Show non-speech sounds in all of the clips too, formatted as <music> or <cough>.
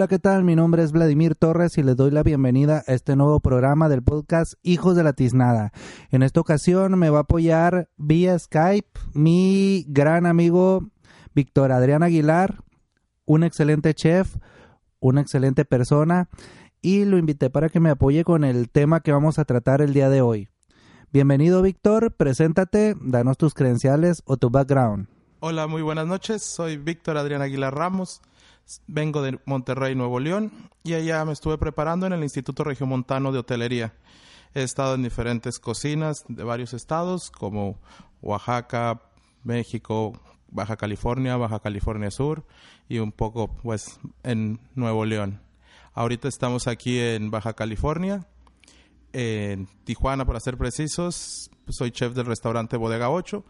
Hola, ¿qué tal? Mi nombre es Vladimir Torres y les doy la bienvenida a este nuevo programa del podcast Hijos de la Tiznada. En esta ocasión me va a apoyar vía Skype mi gran amigo Víctor Adrián Aguilar, un excelente chef, una excelente persona y lo invité para que me apoye con el tema que vamos a tratar el día de hoy. Bienvenido Víctor, preséntate, danos tus credenciales o tu background. Hola, muy buenas noches. Soy Víctor Adrián Aguilar Ramos. Vengo de Monterrey, Nuevo León, y allá me estuve preparando en el Instituto Regiomontano de Hotelería. He estado en diferentes cocinas de varios estados, como Oaxaca, México, Baja California, Baja California Sur, y un poco, pues, en Nuevo León. Ahorita estamos aquí en Baja California, en Tijuana, para ser precisos. Soy chef del restaurante Bodega 8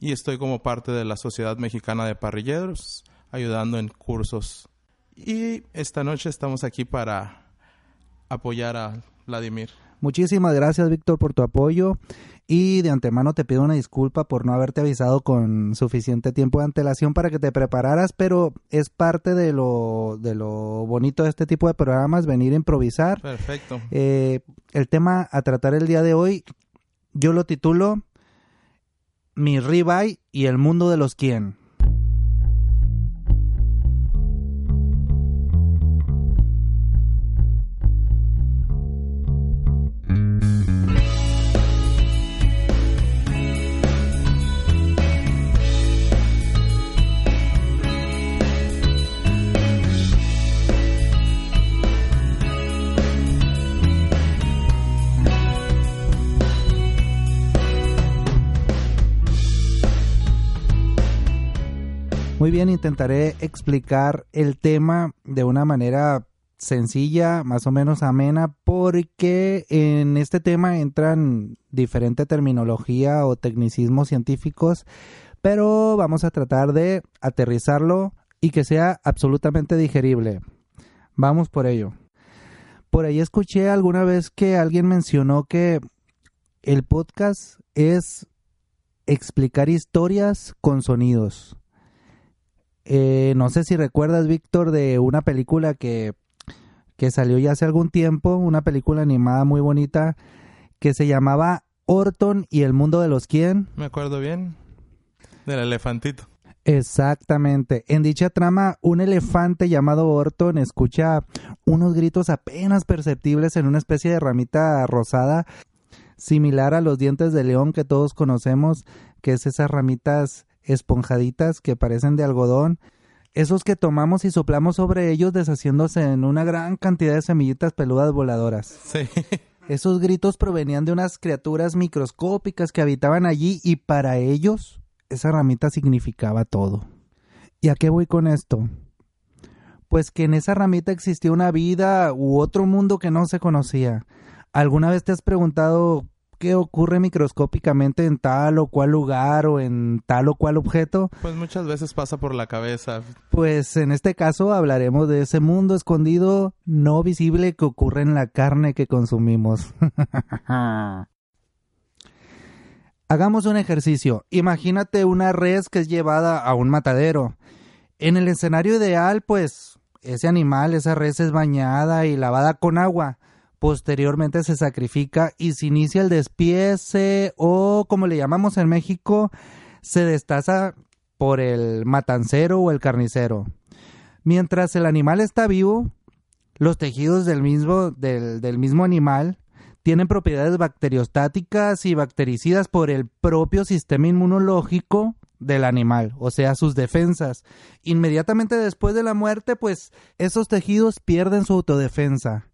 y estoy como parte de la Sociedad Mexicana de Parrilleros ayudando en cursos. Y esta noche estamos aquí para apoyar a Vladimir. Muchísimas gracias, Víctor, por tu apoyo. Y de antemano te pido una disculpa por no haberte avisado con suficiente tiempo de antelación para que te prepararas, pero es parte de lo, de lo bonito de este tipo de programas, venir a improvisar. Perfecto. Eh, el tema a tratar el día de hoy, yo lo titulo Mi ribeye y el mundo de los quién. Muy bien, intentaré explicar el tema de una manera sencilla, más o menos amena, porque en este tema entran diferente terminología o tecnicismos científicos, pero vamos a tratar de aterrizarlo y que sea absolutamente digerible. Vamos por ello. Por ahí escuché alguna vez que alguien mencionó que el podcast es explicar historias con sonidos. Eh, no sé si recuerdas, Víctor, de una película que, que salió ya hace algún tiempo, una película animada muy bonita que se llamaba Orton y el mundo de los quién. Me acuerdo bien. Del elefantito. Exactamente. En dicha trama, un elefante llamado Orton escucha unos gritos apenas perceptibles en una especie de ramita rosada, similar a los dientes de león que todos conocemos, que es esas ramitas esponjaditas que parecen de algodón, esos que tomamos y soplamos sobre ellos deshaciéndose en una gran cantidad de semillitas peludas voladoras. Sí. <laughs> Esos gritos provenían de unas criaturas microscópicas que habitaban allí y para ellos esa ramita significaba todo. ¿Y a qué voy con esto? Pues que en esa ramita existía una vida u otro mundo que no se conocía. ¿Alguna vez te has preguntado qué ocurre microscópicamente en tal o cual lugar o en tal o cual objeto. Pues muchas veces pasa por la cabeza. Pues en este caso hablaremos de ese mundo escondido no visible que ocurre en la carne que consumimos. <laughs> Hagamos un ejercicio. Imagínate una res que es llevada a un matadero. En el escenario ideal, pues ese animal, esa res es bañada y lavada con agua. Posteriormente se sacrifica y se inicia el despiece o como le llamamos en México, se destaza por el matancero o el carnicero. Mientras el animal está vivo, los tejidos del mismo, del, del mismo animal tienen propiedades bacteriostáticas y bactericidas por el propio sistema inmunológico del animal, o sea, sus defensas. Inmediatamente después de la muerte, pues esos tejidos pierden su autodefensa.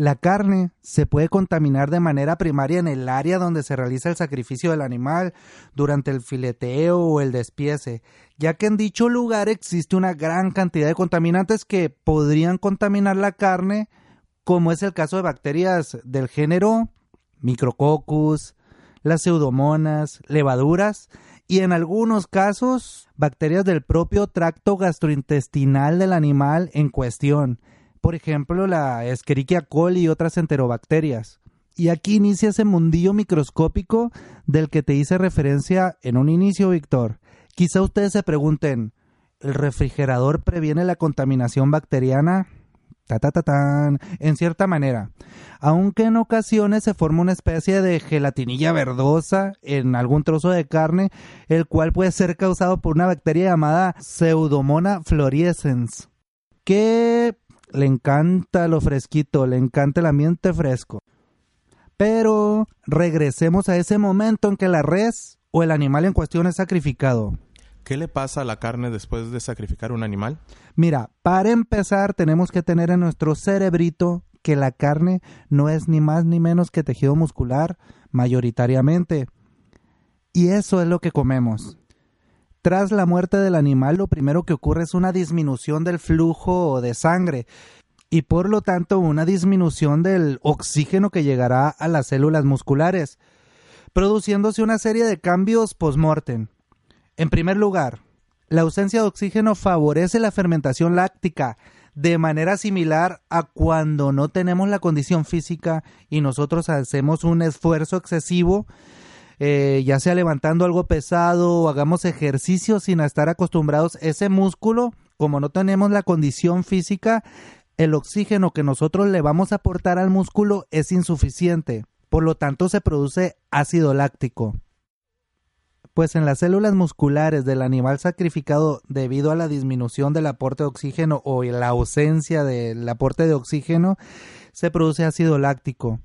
La carne se puede contaminar de manera primaria en el área donde se realiza el sacrificio del animal, durante el fileteo o el despiece, ya que en dicho lugar existe una gran cantidad de contaminantes que podrían contaminar la carne, como es el caso de bacterias del género Micrococcus, las pseudomonas, levaduras y en algunos casos bacterias del propio tracto gastrointestinal del animal en cuestión, por ejemplo la Escherichia coli y otras enterobacterias. Y aquí inicia ese mundillo microscópico del que te hice referencia en un inicio, Víctor. Quizá ustedes se pregunten, ¿el refrigerador previene la contaminación bacteriana? Ta, ta, ta, tan, en cierta manera. Aunque en ocasiones se forma una especie de gelatinilla verdosa en algún trozo de carne, el cual puede ser causado por una bacteria llamada Pseudomona fluorescens, que le encanta lo fresquito, le encanta el ambiente fresco. Pero regresemos a ese momento en que la res o el animal en cuestión es sacrificado. ¿Qué le pasa a la carne después de sacrificar un animal? Mira, para empezar tenemos que tener en nuestro cerebrito que la carne no es ni más ni menos que tejido muscular mayoritariamente. Y eso es lo que comemos. Tras la muerte del animal, lo primero que ocurre es una disminución del flujo de sangre y por lo tanto una disminución del oxígeno que llegará a las células musculares, produciéndose una serie de cambios post-mortem. En primer lugar, la ausencia de oxígeno favorece la fermentación láctica de manera similar a cuando no tenemos la condición física y nosotros hacemos un esfuerzo excesivo eh, ya sea levantando algo pesado o hagamos ejercicio sin estar acostumbrados, ese músculo, como no tenemos la condición física, el oxígeno que nosotros le vamos a aportar al músculo es insuficiente. Por lo tanto, se produce ácido láctico. Pues en las células musculares del animal sacrificado debido a la disminución del aporte de oxígeno o la ausencia del aporte de oxígeno, se produce ácido láctico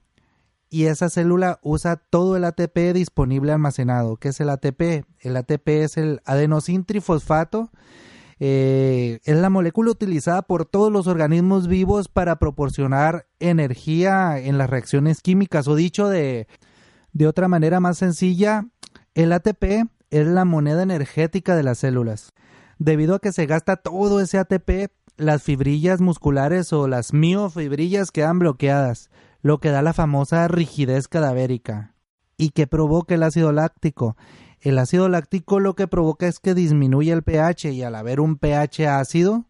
y esa célula usa todo el ATP disponible almacenado. ¿Qué es el ATP? El ATP es el adenosintrifosfato. Eh, es la molécula utilizada por todos los organismos vivos para proporcionar energía en las reacciones químicas. O dicho de, de otra manera más sencilla, el ATP es la moneda energética de las células. Debido a que se gasta todo ese ATP, las fibrillas musculares o las miofibrillas quedan bloqueadas lo que da la famosa rigidez cadavérica y que provoca el ácido láctico. El ácido láctico lo que provoca es que disminuye el pH y al haber un pH ácido,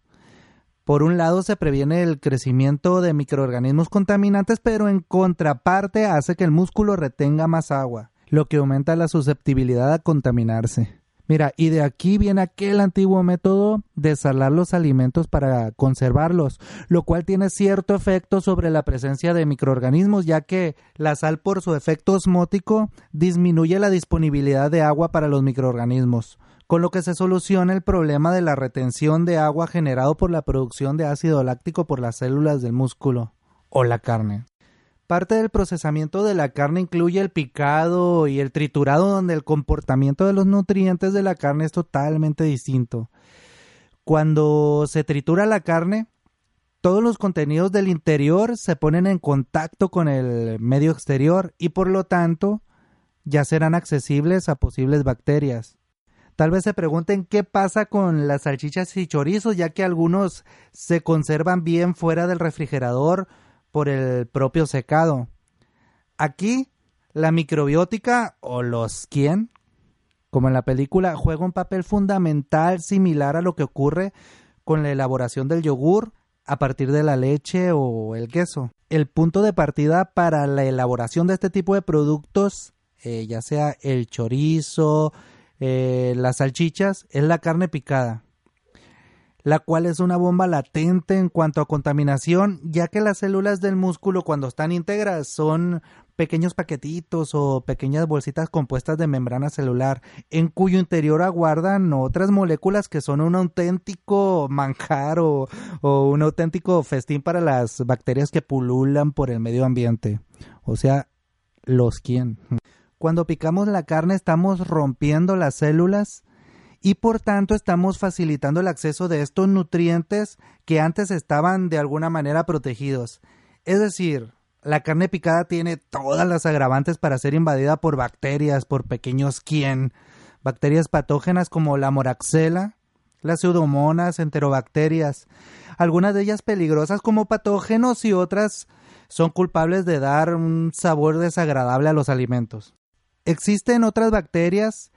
por un lado se previene el crecimiento de microorganismos contaminantes, pero en contraparte hace que el músculo retenga más agua, lo que aumenta la susceptibilidad a contaminarse. Mira, y de aquí viene aquel antiguo método de salar los alimentos para conservarlos, lo cual tiene cierto efecto sobre la presencia de microorganismos, ya que la sal por su efecto osmótico disminuye la disponibilidad de agua para los microorganismos, con lo que se soluciona el problema de la retención de agua generado por la producción de ácido láctico por las células del músculo o la carne. Parte del procesamiento de la carne incluye el picado y el triturado donde el comportamiento de los nutrientes de la carne es totalmente distinto. Cuando se tritura la carne, todos los contenidos del interior se ponen en contacto con el medio exterior y por lo tanto ya serán accesibles a posibles bacterias. Tal vez se pregunten qué pasa con las salchichas y chorizos, ya que algunos se conservan bien fuera del refrigerador por el propio secado. Aquí, la microbiótica o los quién, como en la película, juega un papel fundamental similar a lo que ocurre con la elaboración del yogur a partir de la leche o el queso. El punto de partida para la elaboración de este tipo de productos, eh, ya sea el chorizo, eh, las salchichas, es la carne picada. La cual es una bomba latente en cuanto a contaminación, ya que las células del músculo cuando están íntegras son pequeños paquetitos o pequeñas bolsitas compuestas de membrana celular, en cuyo interior aguardan otras moléculas que son un auténtico manjar o, o un auténtico festín para las bacterias que pululan por el medio ambiente. O sea, los quién. Cuando picamos la carne estamos rompiendo las células y por tanto estamos facilitando el acceso de estos nutrientes que antes estaban de alguna manera protegidos. Es decir, la carne picada tiene todas las agravantes para ser invadida por bacterias, por pequeños quién, bacterias patógenas como la moraxela, las pseudomonas, enterobacterias, algunas de ellas peligrosas como patógenos y otras son culpables de dar un sabor desagradable a los alimentos. Existen otras bacterias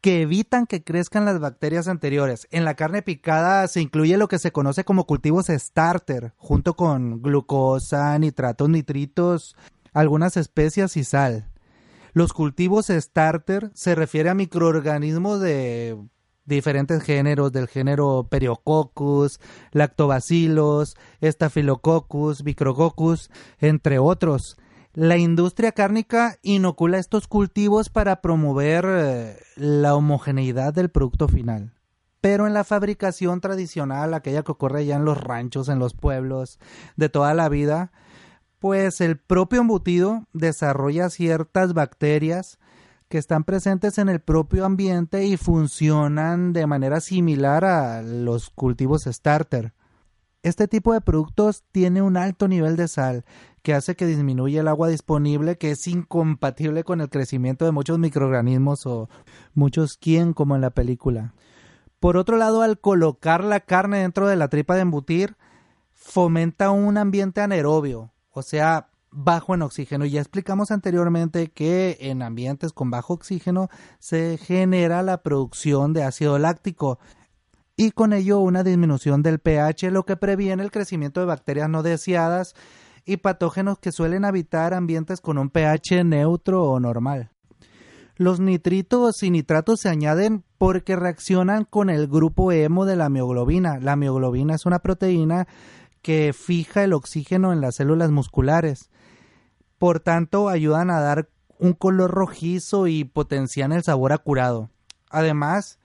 que evitan que crezcan las bacterias anteriores. En la carne picada se incluye lo que se conoce como cultivos starter, junto con glucosa, nitratos, nitritos, algunas especias y sal. Los cultivos starter se refiere a microorganismos de diferentes géneros, del género Periococcus, Lactobacillus, Staphylococcus, Micrococcus, entre otros. La industria cárnica inocula estos cultivos para promover eh, la homogeneidad del producto final. Pero en la fabricación tradicional, aquella que ocurre ya en los ranchos, en los pueblos, de toda la vida, pues el propio embutido desarrolla ciertas bacterias que están presentes en el propio ambiente y funcionan de manera similar a los cultivos starter. Este tipo de productos tiene un alto nivel de sal que hace que disminuya el agua disponible, que es incompatible con el crecimiento de muchos microorganismos o muchos quien como en la película. Por otro lado, al colocar la carne dentro de la tripa de embutir, fomenta un ambiente anaerobio, o sea, bajo en oxígeno. Ya explicamos anteriormente que en ambientes con bajo oxígeno se genera la producción de ácido láctico y con ello una disminución del pH, lo que previene el crecimiento de bacterias no deseadas y patógenos que suelen habitar ambientes con un pH neutro o normal. Los nitritos y nitratos se añaden porque reaccionan con el grupo hemo de la mioglobina. La mioglobina es una proteína que fija el oxígeno en las células musculares. Por tanto, ayudan a dar un color rojizo y potencian el sabor a curado. Además,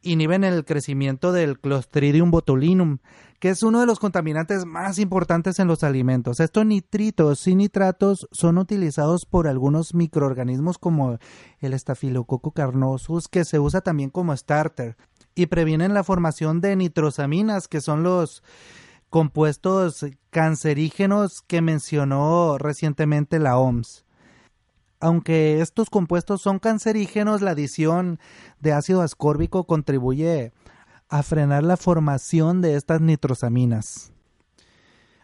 inhiben el crecimiento del Clostridium botulinum, que es uno de los contaminantes más importantes en los alimentos. Estos nitritos y nitratos son utilizados por algunos microorganismos como el Staphylococcus carnosus, que se usa también como starter, y previenen la formación de nitrosaminas, que son los compuestos cancerígenos que mencionó recientemente la OMS aunque estos compuestos son cancerígenos, la adición de ácido ascórbico contribuye a frenar la formación de estas nitrosaminas.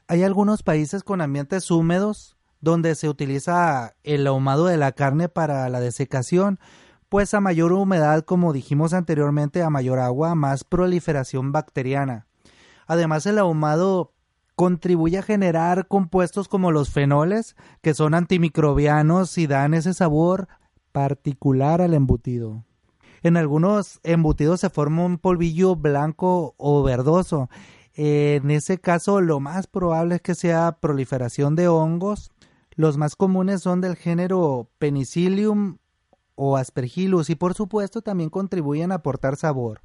Hay algunos países con ambientes húmedos donde se utiliza el ahumado de la carne para la desecación, pues a mayor humedad, como dijimos anteriormente, a mayor agua, más proliferación bacteriana. Además, el ahumado contribuye a generar compuestos como los fenoles, que son antimicrobianos y dan ese sabor particular al embutido. En algunos embutidos se forma un polvillo blanco o verdoso. En ese caso, lo más probable es que sea proliferación de hongos. Los más comunes son del género Penicillium o Aspergillus y por supuesto también contribuyen a aportar sabor.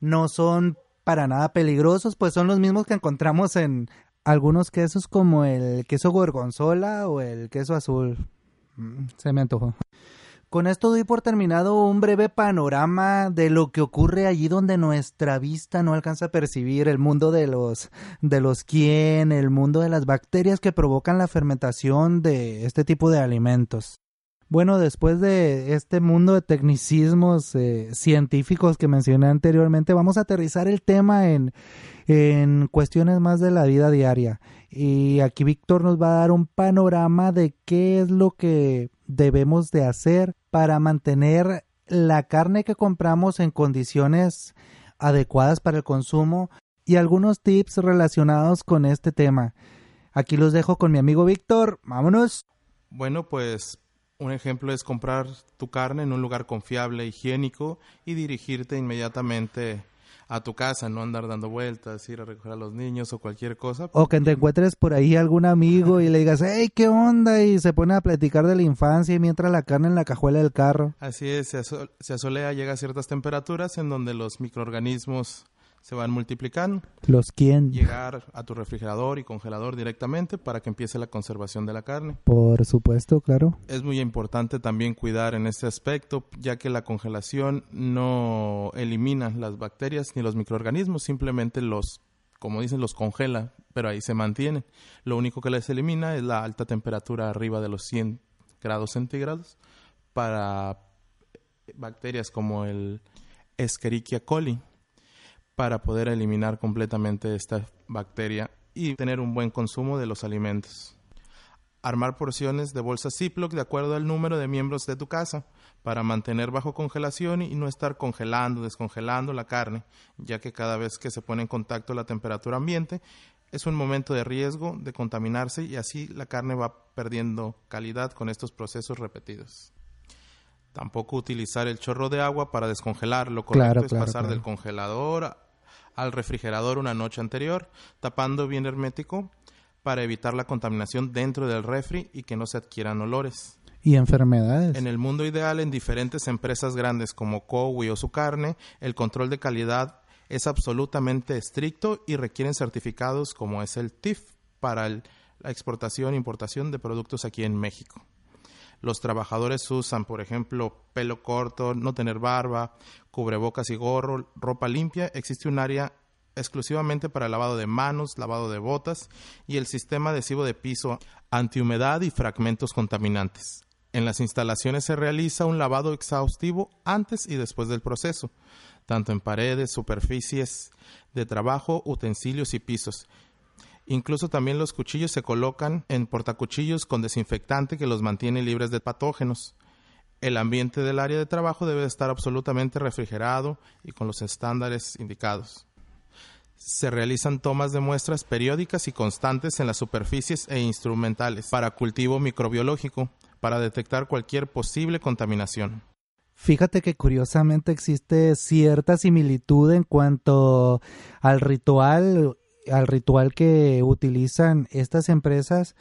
No son para nada peligrosos, pues son los mismos que encontramos en algunos quesos como el queso gorgonzola o el queso azul. Mm, se me antojó. Con esto doy por terminado un breve panorama de lo que ocurre allí donde nuestra vista no alcanza a percibir el mundo de los de los quién, el mundo de las bacterias que provocan la fermentación de este tipo de alimentos. Bueno, después de este mundo de tecnicismos eh, científicos que mencioné anteriormente, vamos a aterrizar el tema en, en cuestiones más de la vida diaria. Y aquí Víctor nos va a dar un panorama de qué es lo que debemos de hacer para mantener la carne que compramos en condiciones adecuadas para el consumo y algunos tips relacionados con este tema. Aquí los dejo con mi amigo Víctor. Vámonos. Bueno, pues un ejemplo es comprar tu carne en un lugar confiable, higiénico y dirigirte inmediatamente a tu casa, no andar dando vueltas, ir a recoger a los niños o cualquier cosa. O que te encuentres por ahí algún amigo y le digas, hey, ¿qué onda? Y se pone a platicar de la infancia y mientras la carne en la cajuela del carro. Así es, se, se asolea, llega a ciertas temperaturas en donde los microorganismos se van multiplicando. ¿Los quién? Llegar a tu refrigerador y congelador directamente para que empiece la conservación de la carne. Por supuesto, claro. Es muy importante también cuidar en este aspecto, ya que la congelación no elimina las bacterias ni los microorganismos, simplemente los, como dicen, los congela, pero ahí se mantienen. Lo único que les elimina es la alta temperatura arriba de los 100 grados centígrados para bacterias como el Escherichia coli para poder eliminar completamente esta bacteria y tener un buen consumo de los alimentos. Armar porciones de bolsas Ziploc de acuerdo al número de miembros de tu casa para mantener bajo congelación y no estar congelando, descongelando la carne, ya que cada vez que se pone en contacto la temperatura ambiente es un momento de riesgo de contaminarse y así la carne va perdiendo calidad con estos procesos repetidos. Tampoco utilizar el chorro de agua para descongelar. Lo correcto es pasar del congelador al refrigerador una noche anterior, tapando bien hermético para evitar la contaminación dentro del refri y que no se adquieran olores. Y enfermedades. En el mundo ideal, en diferentes empresas grandes como Cowie o su carne, el control de calidad es absolutamente estricto y requieren certificados como es el TIF para la exportación e importación de productos aquí en México. Los trabajadores usan, por ejemplo, pelo corto, no tener barba, cubrebocas y gorro, ropa limpia. Existe un área exclusivamente para lavado de manos, lavado de botas y el sistema adhesivo de piso antihumedad y fragmentos contaminantes. En las instalaciones se realiza un lavado exhaustivo antes y después del proceso, tanto en paredes, superficies de trabajo, utensilios y pisos, Incluso también los cuchillos se colocan en portacuchillos con desinfectante que los mantiene libres de patógenos. El ambiente del área de trabajo debe estar absolutamente refrigerado y con los estándares indicados. Se realizan tomas de muestras periódicas y constantes en las superficies e instrumentales para cultivo microbiológico para detectar cualquier posible contaminación. Fíjate que curiosamente existe cierta similitud en cuanto al ritual al ritual que utilizan estas empresas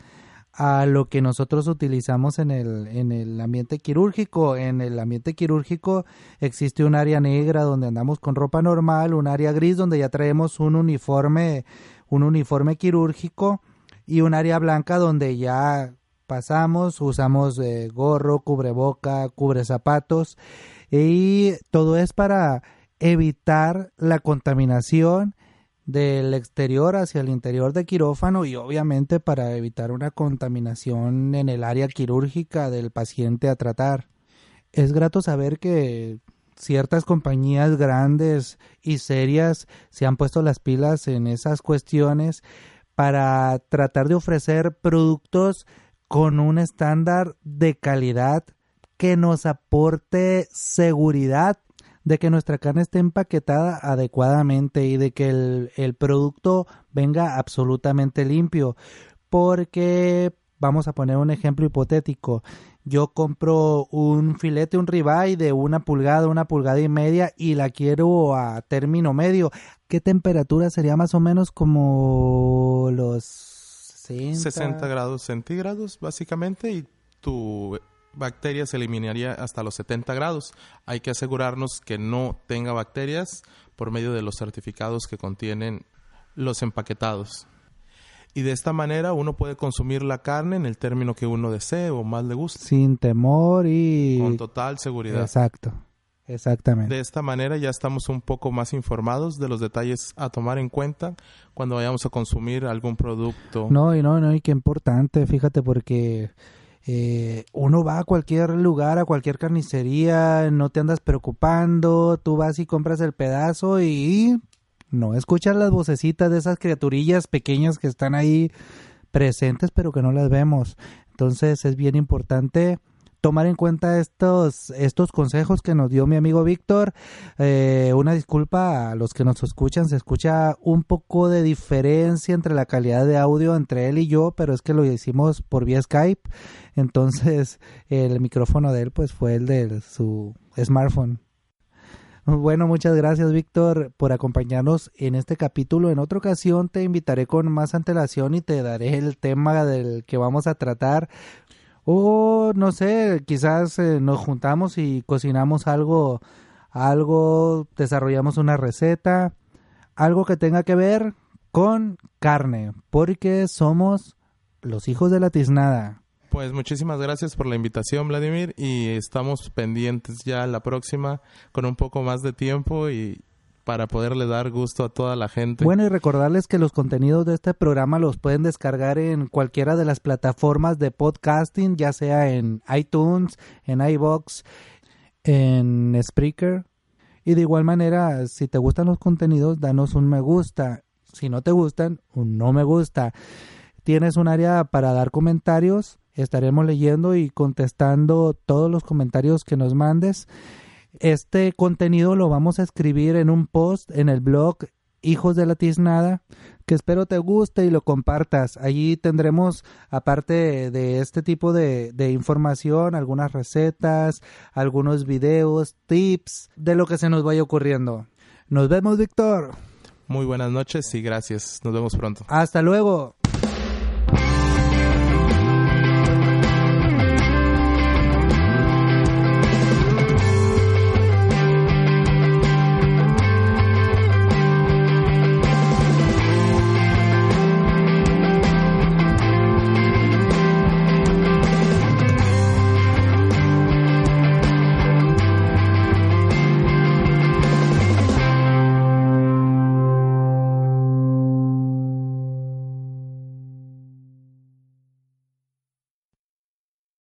a lo que nosotros utilizamos en el, en el ambiente quirúrgico. En el ambiente quirúrgico existe un área negra donde andamos con ropa normal, un área gris donde ya traemos un uniforme, un uniforme quirúrgico y un área blanca donde ya pasamos, usamos eh, gorro, cubreboca, cubre zapatos y todo es para evitar la contaminación del exterior hacia el interior de quirófano y obviamente para evitar una contaminación en el área quirúrgica del paciente a tratar. Es grato saber que ciertas compañías grandes y serias se han puesto las pilas en esas cuestiones para tratar de ofrecer productos con un estándar de calidad que nos aporte seguridad de que nuestra carne esté empaquetada adecuadamente y de que el, producto venga absolutamente limpio. Porque, vamos a poner un ejemplo hipotético, yo compro un filete, un ribeye de una pulgada, una pulgada y media y la quiero a término medio. ¿Qué temperatura sería más o menos como los 60, 60 grados centígrados básicamente y tu bacterias se eliminaría hasta los 70 grados. Hay que asegurarnos que no tenga bacterias por medio de los certificados que contienen los empaquetados. Y de esta manera uno puede consumir la carne en el término que uno desee o más le guste. Sin temor y... Con total seguridad. Exacto. Exactamente. De esta manera ya estamos un poco más informados de los detalles a tomar en cuenta cuando vayamos a consumir algún producto. No, y no, no, y qué importante, fíjate, porque eh, uno va a cualquier lugar, a cualquier carnicería, no te andas preocupando, tú vas y compras el pedazo y no escuchas las vocecitas de esas criaturillas pequeñas que están ahí presentes pero que no las vemos. Entonces es bien importante tomar en cuenta estos, estos consejos que nos dio mi amigo Víctor. Eh, una disculpa a los que nos escuchan, se escucha un poco de diferencia entre la calidad de audio entre él y yo, pero es que lo hicimos por vía Skype, entonces el micrófono de él pues fue el de su smartphone. Bueno, muchas gracias, Víctor, por acompañarnos en este capítulo. En otra ocasión te invitaré con más antelación y te daré el tema del que vamos a tratar. O no sé, quizás eh, nos juntamos y cocinamos algo, algo, desarrollamos una receta, algo que tenga que ver con carne, porque somos los hijos de la tiznada. Pues muchísimas gracias por la invitación, Vladimir, y estamos pendientes ya la próxima con un poco más de tiempo y para poderle dar gusto a toda la gente. Bueno, y recordarles que los contenidos de este programa los pueden descargar en cualquiera de las plataformas de podcasting, ya sea en iTunes, en iBox, en Spreaker. Y de igual manera, si te gustan los contenidos, danos un me gusta. Si no te gustan, un no me gusta. Tienes un área para dar comentarios Estaremos leyendo y contestando todos los comentarios que nos mandes. Este contenido lo vamos a escribir en un post en el blog Hijos de la Tiznada, que espero te guste y lo compartas. Allí tendremos, aparte de este tipo de, de, información, algunas recetas, algunos videos, tips, de lo que se nos vaya ocurriendo. Nos vemos, Víctor. Muy buenas noches y gracias. Nos vemos pronto. Hasta luego.